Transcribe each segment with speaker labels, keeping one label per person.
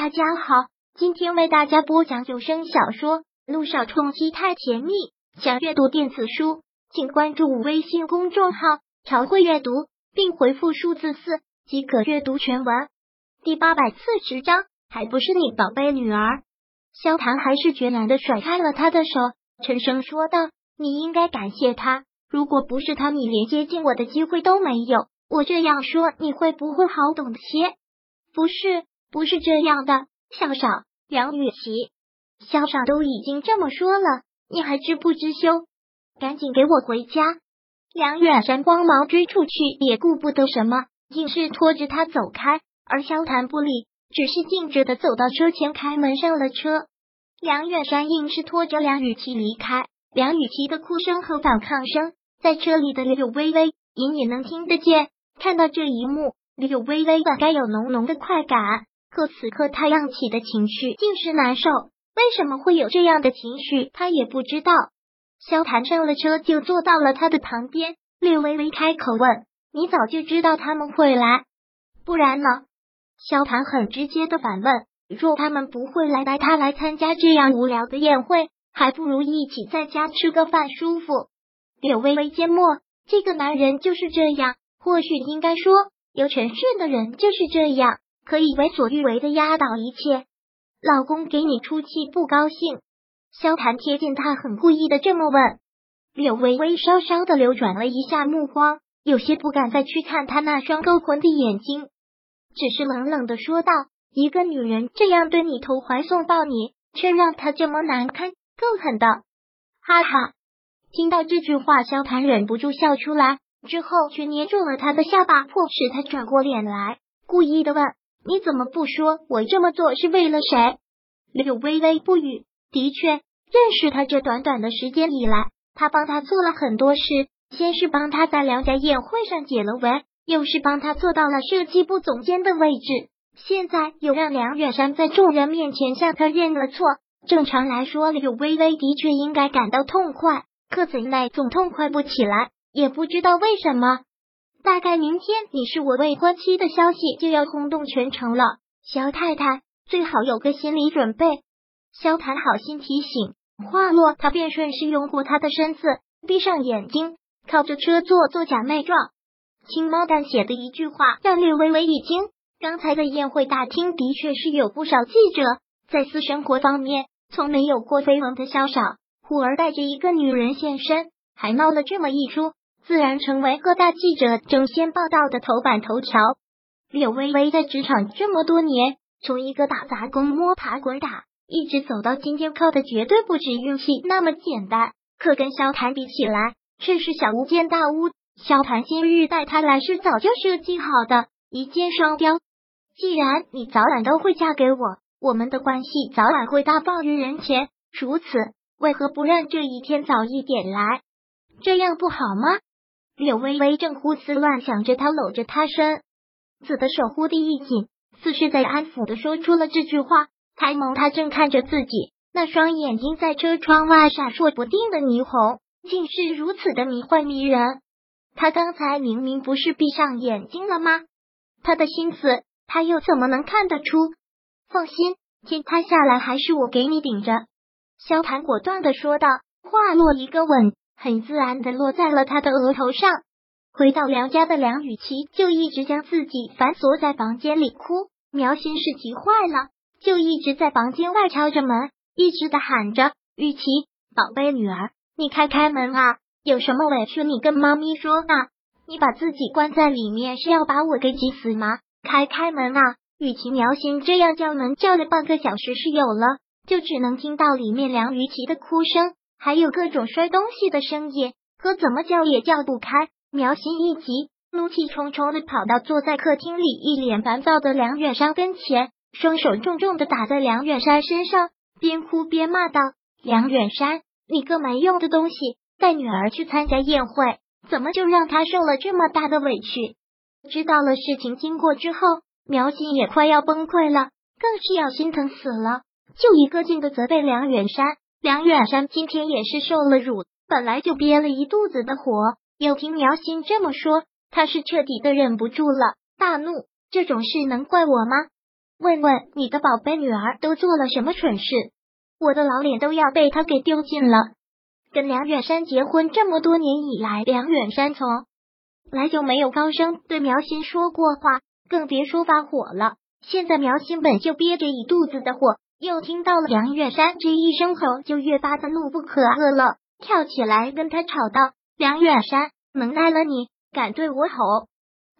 Speaker 1: 大家好，今天为大家播讲有声小说《路上冲击太甜蜜》。想阅读电子书，请关注微信公众号“朝会阅读”，并回复数字四即可阅读全文。第八百四十章，还不是你宝贝女儿？萧谈还是决然的甩开了他的手，沉声说道：“你应该感谢他，如果不是他，你连接近我的机会都没有。我这样说，你会不会好懂些？不是。”不是这样的，萧少，梁雨琪，萧少都已经这么说了，你还知不知羞？赶紧给我回家！梁远山光芒追出去，也顾不得什么，硬是拖着他走开。而萧谈不理，只是径直的走到车前，开门上了车。梁远山硬是拖着梁雨琪离开，梁雨琪的哭声和反抗声在车里的柳微微隐隐能听得见。看到这一幕，柳微微本该有浓浓的快感。可此刻他漾起的情绪竟是难受，为什么会有这样的情绪，他也不知道。萧谈上了车就坐到了他的旁边，略微微开口问：“你早就知道他们会来，不然呢？”萧谈很直接的反问：“若他们不会来，带他来参加这样无聊的宴会，还不如一起在家吃个饭舒服。”柳微微缄默，这个男人就是这样，或许应该说，有权势的人就是这样。可以为所欲为的压倒一切，老公给你出气不高兴。萧谈贴近他，很故意的这么问。柳微微稍稍的流转了一下目光，有些不敢再去看他那双勾魂的眼睛，只是冷冷的说道：“一个女人这样对你投怀送抱，你却让她这么难堪，够狠的。”哈哈，听到这句话，萧谈忍不住笑出来，之后却捏住了他的下巴，迫使他转过脸来，故意的问。你怎么不说？我这么做是为了谁？柳微微不语。的确，认识他这短短的时间以来，他帮他做了很多事。先是帮他在梁家宴会上解了围，又是帮他做到了设计部总监的位置，现在又让梁远山在众人面前向他认了错。正常来说，柳微微的确应该感到痛快，可怎奈总痛快不起来，也不知道为什么。大概明天你是我未婚妻的消息就要轰动全城了，萧太太最好有个心理准备。萧谈好心提醒，话落，他便顺势拥过他的身子，闭上眼睛，靠着车座做假寐状。轻描淡写的一句话，让略微微一惊。刚才的宴会大厅的确是有不少记者，在私生活方面从没有过绯闻的萧少，忽而带着一个女人现身，还闹了这么一出。自然成为各大记者争先报道的头版头条。柳微微在职场这么多年，从一个打杂工摸爬滚打，一直走到今天，靠的绝对不止运气那么简单。可跟萧谈比起来，却是小巫见大巫。萧谈今日带他来是早就设计好的，一箭双雕。既然你早晚都会嫁给我，我们的关系早晚会大爆于人前。如此，为何不让这一天早一点来？这样不好吗？柳微微正胡思乱想着，他搂着他身子的手忽地一紧，似是在安抚的说出了这句话。抬眸，他正看着自己，那双眼睛在车窗外闪烁不定的霓虹，竟是如此的迷幻迷人。他刚才明明不是闭上眼睛了吗？他的心思，他又怎么能看得出？放心，天塌下来还是我给你顶着。萧谈果断的说道，话落一个吻。很自然的落在了他的额头上。回到梁家的梁雨琪就一直将自己反锁在房间里哭。苗心是急坏了，就一直在房间外敲着门，一直的喊着：“雨琪，宝贝女儿，你开开门啊！有什么委屈你跟妈咪说啊！你把自己关在里面是要把我给急死吗？开开门啊！”雨琪苗心这样叫门叫了半个小时是有了，就只能听到里面梁雨琪的哭声。还有各种摔东西的声音，可怎么叫也叫不开。苗心一急，怒气冲冲的跑到坐在客厅里一脸烦躁的梁远山跟前，双手重重的打在梁远山身上，边哭边骂道：“梁远山，你个没用的东西，带女儿去参加宴会，怎么就让她受了这么大的委屈？”知道了事情经过之后，苗心也快要崩溃了，更是要心疼死了，就一个劲的责备梁远山。梁远山今天也是受了辱，本来就憋了一肚子的火，又听苗心这么说，他是彻底的忍不住了，大怒：这种事能怪我吗？问问你的宝贝女儿都做了什么蠢事，我的老脸都要被他给丢尽了。跟梁远山结婚这么多年以来，梁远山从来就没有高声对苗心说过话，更别说发火了。现在苗心本就憋着一肚子的火，又听到了梁远山这一声吼，就越发的怒不可遏了，跳起来跟他吵道：“梁远山，能耐了你，敢对我吼？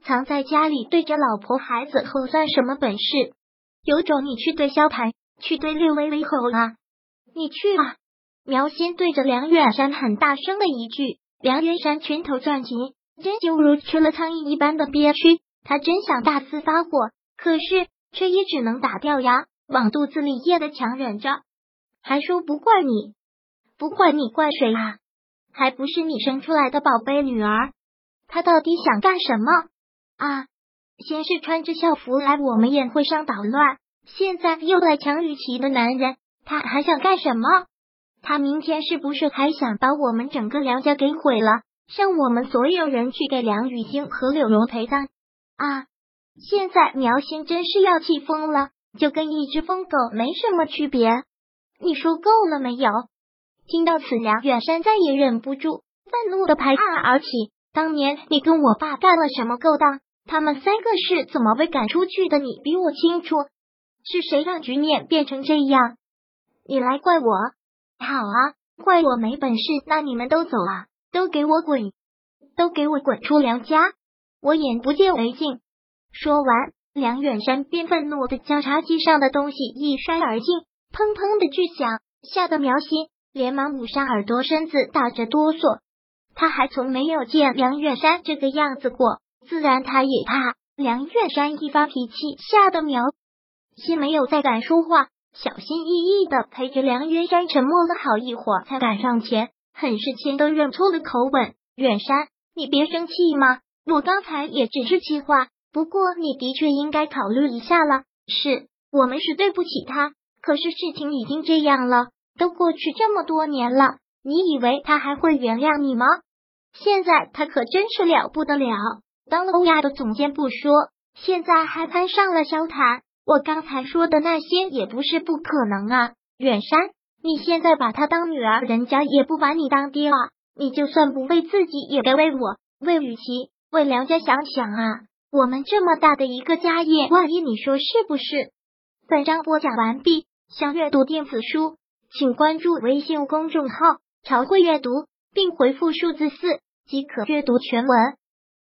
Speaker 1: 藏在家里对着老婆孩子吼算什么本事？”有种你去对萧谈，去对略微微吼啊！你去啊！苗心对着梁远山很大声的一句，梁远山拳头攥紧，真就如吃了苍蝇一般的憋屈。他真想大肆发火，可是却也只能打掉牙，往肚子里咽的强忍着。还说不怪你，不怪你怪谁啊？还不是你生出来的宝贝女儿？他到底想干什么啊？先是穿着校服来我们宴会上捣乱，现在又来抢雨琦的男人，他还想干什么？他明天是不是还想把我们整个梁家给毁了，让我们所有人去给梁雨欣和柳荣陪葬啊？现在苗心真是要气疯了，就跟一只疯狗没什么区别。你说够了没有？听到此，梁远山再也忍不住，愤怒的拍案而起。当年你跟我爸干了什么勾当？他们三个是怎么被赶出去的？你比我清楚。是谁让局面变成这样？你来怪我？好啊，怪我没本事。那你们都走啊，都给我滚，都给我滚出梁家！我眼不见为净。说完，梁远山便愤怒的将茶几上的东西一摔而尽，砰砰的巨响，吓得苗心连忙捂上耳朵，身子打着哆嗦。他还从没有见梁远山这个样子过。自然，他也怕梁远山一发脾气，吓得苗心没有再敢说话，小心翼翼的陪着梁远山沉默了好一会儿，才敢上前，很是谦都认错了口吻：“远山，你别生气嘛，我刚才也只是气话，不过你的确应该考虑一下了。是我们是对不起他，可是事情已经这样了，都过去这么多年了，你以为他还会原谅你吗？现在他可真是了不得了。”当了欧亚的总监不说，现在还攀上了萧谈。我刚才说的那些也不是不可能啊。远山，你现在把他当女儿，人家也不把你当爹啊。你就算不为自己，也该为我、为雨琦、为梁家想想啊。我们这么大的一个家业，万一你说是不是？本章播讲完毕。想阅读电子书，请关注微信公众号“朝会阅读”，并回复数字四即可阅读全文。